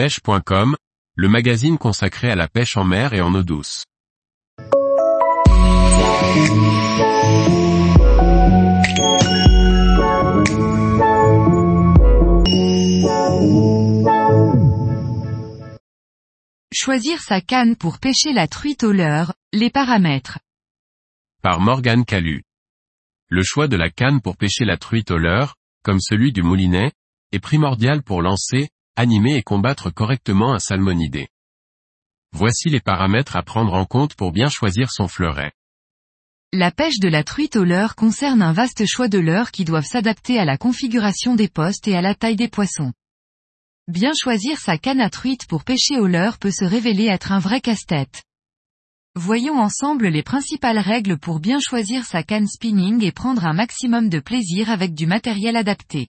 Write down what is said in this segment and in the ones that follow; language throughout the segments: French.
pêche.com, le magazine consacré à la pêche en mer et en eau douce. Choisir sa canne pour pêcher la truite au leurre, les paramètres. Par Morgane Calu. Le choix de la canne pour pêcher la truite au leurre, comme celui du moulinet, est primordial pour lancer, animer et combattre correctement un salmonidé. Voici les paramètres à prendre en compte pour bien choisir son fleuret. La pêche de la truite au leurre concerne un vaste choix de leurres qui doivent s'adapter à la configuration des postes et à la taille des poissons. Bien choisir sa canne à truite pour pêcher au leurre peut se révéler être un vrai casse-tête. Voyons ensemble les principales règles pour bien choisir sa canne spinning et prendre un maximum de plaisir avec du matériel adapté.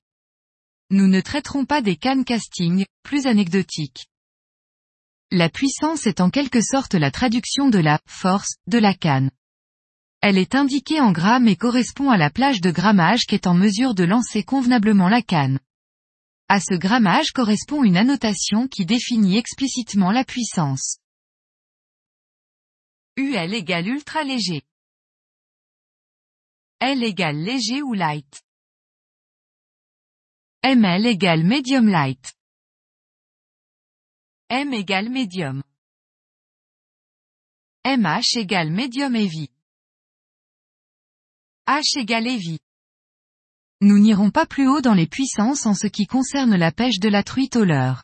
Nous ne traiterons pas des cannes casting, plus anecdotiques. La puissance est en quelque sorte la traduction de la force de la canne. Elle est indiquée en grammes et correspond à la plage de grammage qu'est en mesure de lancer convenablement la canne. À ce grammage correspond une annotation qui définit explicitement la puissance. UL égale ultra léger. L égale léger ou light. ML égale medium light. M égale medium. MH égale medium heavy. H égale heavy. Nous n'irons pas plus haut dans les puissances en ce qui concerne la pêche de la truite au leurre.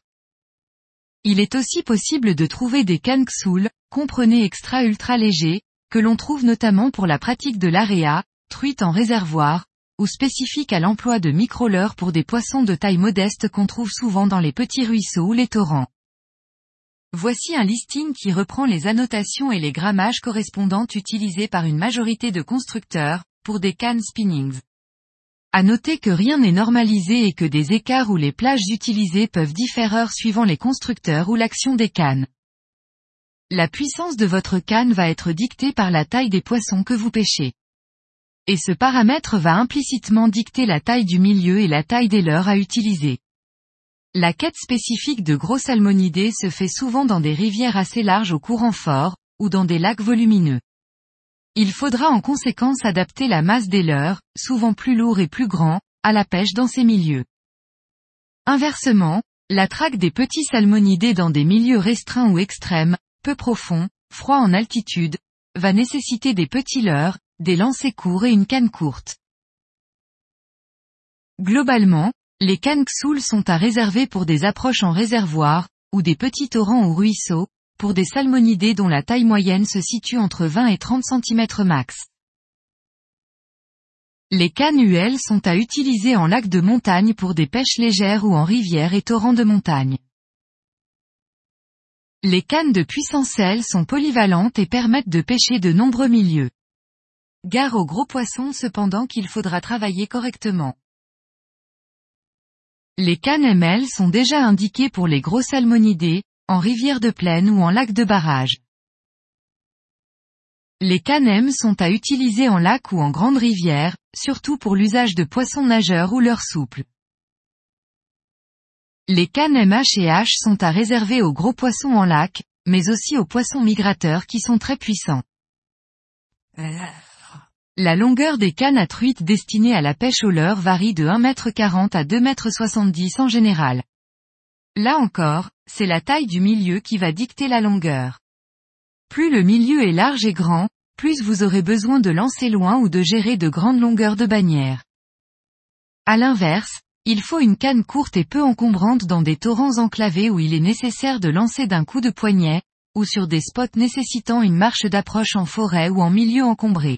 Il est aussi possible de trouver des cannes Xul, comprenez extra ultra léger, que l'on trouve notamment pour la pratique de l'area, truite en réservoir, ou spécifique à l'emploi de micro-leurres pour des poissons de taille modeste qu'on trouve souvent dans les petits ruisseaux ou les torrents. Voici un listing qui reprend les annotations et les grammages correspondants utilisés par une majorité de constructeurs, pour des cannes spinnings. À noter que rien n'est normalisé et que des écarts ou les plages utilisées peuvent différer suivant les constructeurs ou l'action des cannes. La puissance de votre canne va être dictée par la taille des poissons que vous pêchez. Et ce paramètre va implicitement dicter la taille du milieu et la taille des leurres à utiliser. La quête spécifique de gros salmonidés se fait souvent dans des rivières assez larges au courant fort, ou dans des lacs volumineux. Il faudra en conséquence adapter la masse des leurres, souvent plus lourds et plus grands, à la pêche dans ces milieux. Inversement, la traque des petits salmonidés dans des milieux restreints ou extrêmes, peu profonds, froids en altitude, va nécessiter des petits leurres, des lancers courts et une canne courte. Globalement, les cannes sont à réserver pour des approches en réservoir, ou des petits torrents ou ruisseaux, pour des salmonidés dont la taille moyenne se situe entre 20 et 30 cm max. Les cannes UL sont à utiliser en lac de montagne pour des pêches légères ou en rivières et torrents de montagne. Les cannes de puissance L sont polyvalentes et permettent de pêcher de nombreux milieux. Gare aux gros poissons cependant qu'il faudra travailler correctement. Les cannes sont déjà indiquées pour les gros salmonidés, en rivière de plaine ou en lac de barrage. Les cannes M sont à utiliser en lac ou en grande rivière, surtout pour l'usage de poissons nageurs ou leurs souples. Les cannes MH et H sont à réserver aux gros poissons en lac, mais aussi aux poissons migrateurs qui sont très puissants. La longueur des cannes à truite destinées à la pêche au leurre varie de 1m40 à 2m70 en général. Là encore, c'est la taille du milieu qui va dicter la longueur. Plus le milieu est large et grand, plus vous aurez besoin de lancer loin ou de gérer de grandes longueurs de bannière. À l'inverse, il faut une canne courte et peu encombrante dans des torrents enclavés où il est nécessaire de lancer d'un coup de poignet, ou sur des spots nécessitant une marche d'approche en forêt ou en milieu encombré.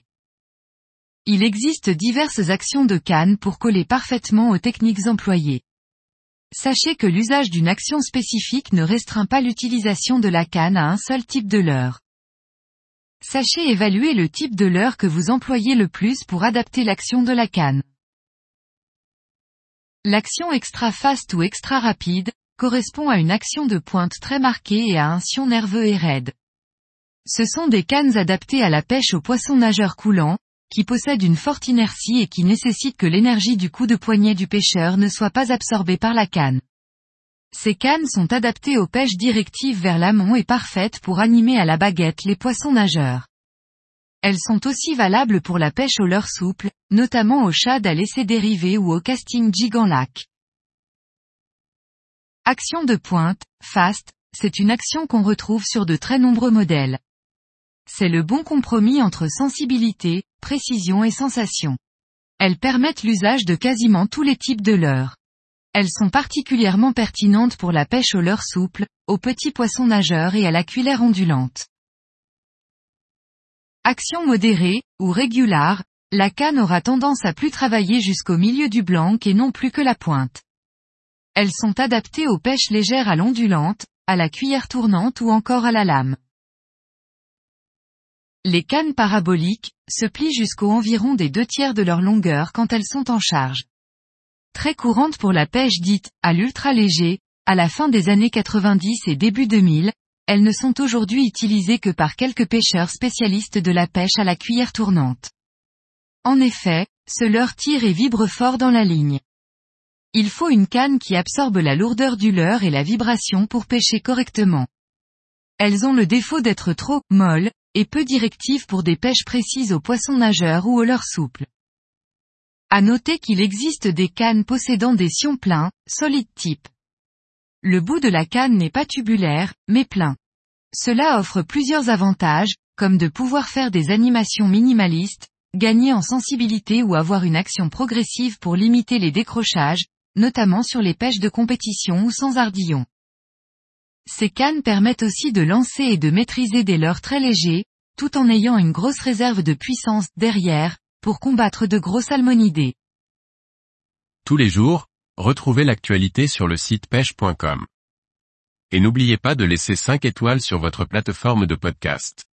Il existe diverses actions de canne pour coller parfaitement aux techniques employées. Sachez que l'usage d'une action spécifique ne restreint pas l'utilisation de la canne à un seul type de leurre. Sachez évaluer le type de leurre que vous employez le plus pour adapter l'action de la canne. L'action extra fast ou extra rapide, correspond à une action de pointe très marquée et à un sion nerveux et raide. Ce sont des cannes adaptées à la pêche aux poissons nageurs coulants, qui possède une forte inertie et qui nécessite que l'énergie du coup de poignet du pêcheur ne soit pas absorbée par la canne. Ces cannes sont adaptées aux pêches directives vers l'amont et parfaites pour animer à la baguette les poissons nageurs. Elles sont aussi valables pour la pêche au leurre souple, notamment au shad à l'essai dérivé ou au casting jig en lac. Action de pointe, fast, c'est une action qu'on retrouve sur de très nombreux modèles. C'est le bon compromis entre sensibilité, précision et sensation. Elles permettent l'usage de quasiment tous les types de leurres. Elles sont particulièrement pertinentes pour la pêche au leurre souple, aux petits poissons nageurs et à la cuillère ondulante. Action modérée, ou régular, la canne aura tendance à plus travailler jusqu'au milieu du blanc et non plus que la pointe. Elles sont adaptées aux pêches légères à l'ondulante, à la cuillère tournante ou encore à la lame. Les cannes paraboliques, se plient jusqu'au environ des deux tiers de leur longueur quand elles sont en charge. Très courantes pour la pêche dite, à l'ultra léger, à la fin des années 90 et début 2000, elles ne sont aujourd'hui utilisées que par quelques pêcheurs spécialistes de la pêche à la cuillère tournante. En effet, ce leurre tire et vibre fort dans la ligne. Il faut une canne qui absorbe la lourdeur du leurre et la vibration pour pêcher correctement. Elles ont le défaut d'être trop molles, et peu directives pour des pêches précises aux poissons nageurs ou au leurre souple. À noter qu'il existe des cannes possédant des sions pleins, solides type. Le bout de la canne n'est pas tubulaire, mais plein. Cela offre plusieurs avantages, comme de pouvoir faire des animations minimalistes, gagner en sensibilité ou avoir une action progressive pour limiter les décrochages, notamment sur les pêches de compétition ou sans ardillon. Ces cannes permettent aussi de lancer et de maîtriser des leurres très légers, tout en ayant une grosse réserve de puissance derrière, pour combattre de gros salmonidés. Tous les jours, retrouvez l'actualité sur le site pêche.com. Et n'oubliez pas de laisser 5 étoiles sur votre plateforme de podcast.